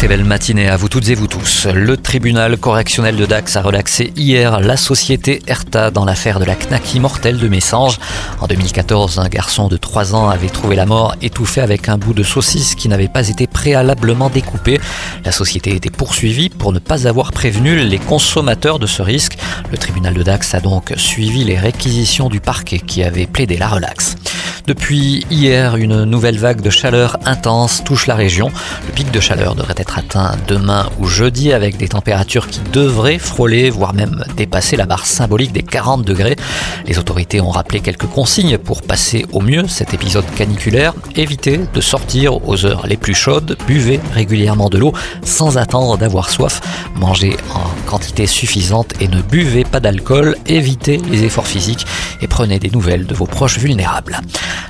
Très belle matinée à vous toutes et vous tous. Le tribunal correctionnel de Dax a relaxé hier la société Erta dans l'affaire de la knack immortelle de Messanges. En 2014, un garçon de 3 ans avait trouvé la mort étouffé avec un bout de saucisse qui n'avait pas été préalablement découpé. La société était poursuivie pour ne pas avoir prévenu les consommateurs de ce risque. Le tribunal de Dax a donc suivi les réquisitions du parquet qui avait plaidé la relaxe. Depuis hier, une nouvelle vague de chaleur intense touche la région. Le pic de chaleur devrait être atteint demain ou jeudi avec des températures qui devraient frôler, voire même dépasser la barre symbolique des 40 degrés. Les autorités ont rappelé quelques consignes pour passer au mieux cet épisode caniculaire. Évitez de sortir aux heures les plus chaudes, buvez régulièrement de l'eau sans attendre d'avoir soif, mangez en quantité suffisante et ne buvez pas d'alcool, évitez les efforts physiques et prenez des nouvelles de vos proches vulnérables.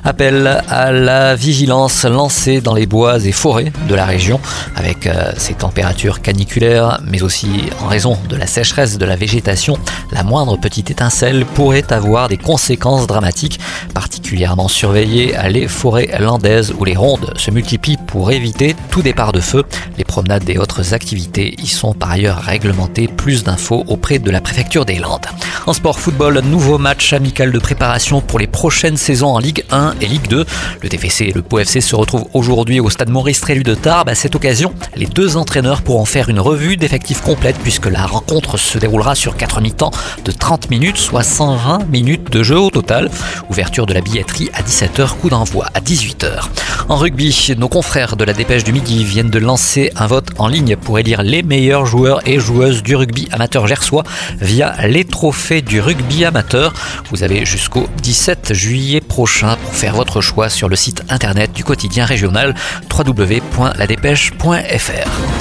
Appel à la vigilance lancée dans les bois et forêts de la région avec euh, ces températures caniculaires, mais aussi en raison de la sécheresse de la végétation, la moindre petite étincelle pourrait avoir des conséquences dramatiques. Particulièrement surveillées les forêts landaises où les rondes se multiplient pour éviter tout départ de feu. Les promenades et autres activités y sont par ailleurs réglementées. Plus d'infos auprès de la préfecture des Landes. En sport football, nouveau match amical de préparation pour les prochaines saisons en Ligue 1 et Ligue 2. Le TFC et le POFC se retrouvent aujourd'hui au stade Maurice Trélu de Tarbes. À cette occasion, les deux entraîneurs pourront faire une revue d'effectifs complète puisque la rencontre se déroulera sur 4 mi-temps de 30 minutes, soit 120 minutes de jeu au total. Ouverture de la billetterie à 17h, coup d'envoi à 18h. En rugby, nos de la Dépêche du Midi viennent de lancer un vote en ligne pour élire les meilleurs joueurs et joueuses du rugby amateur gersois via les trophées du rugby amateur. Vous avez jusqu'au 17 juillet prochain pour faire votre choix sur le site internet du quotidien régional www.ladépêche.fr.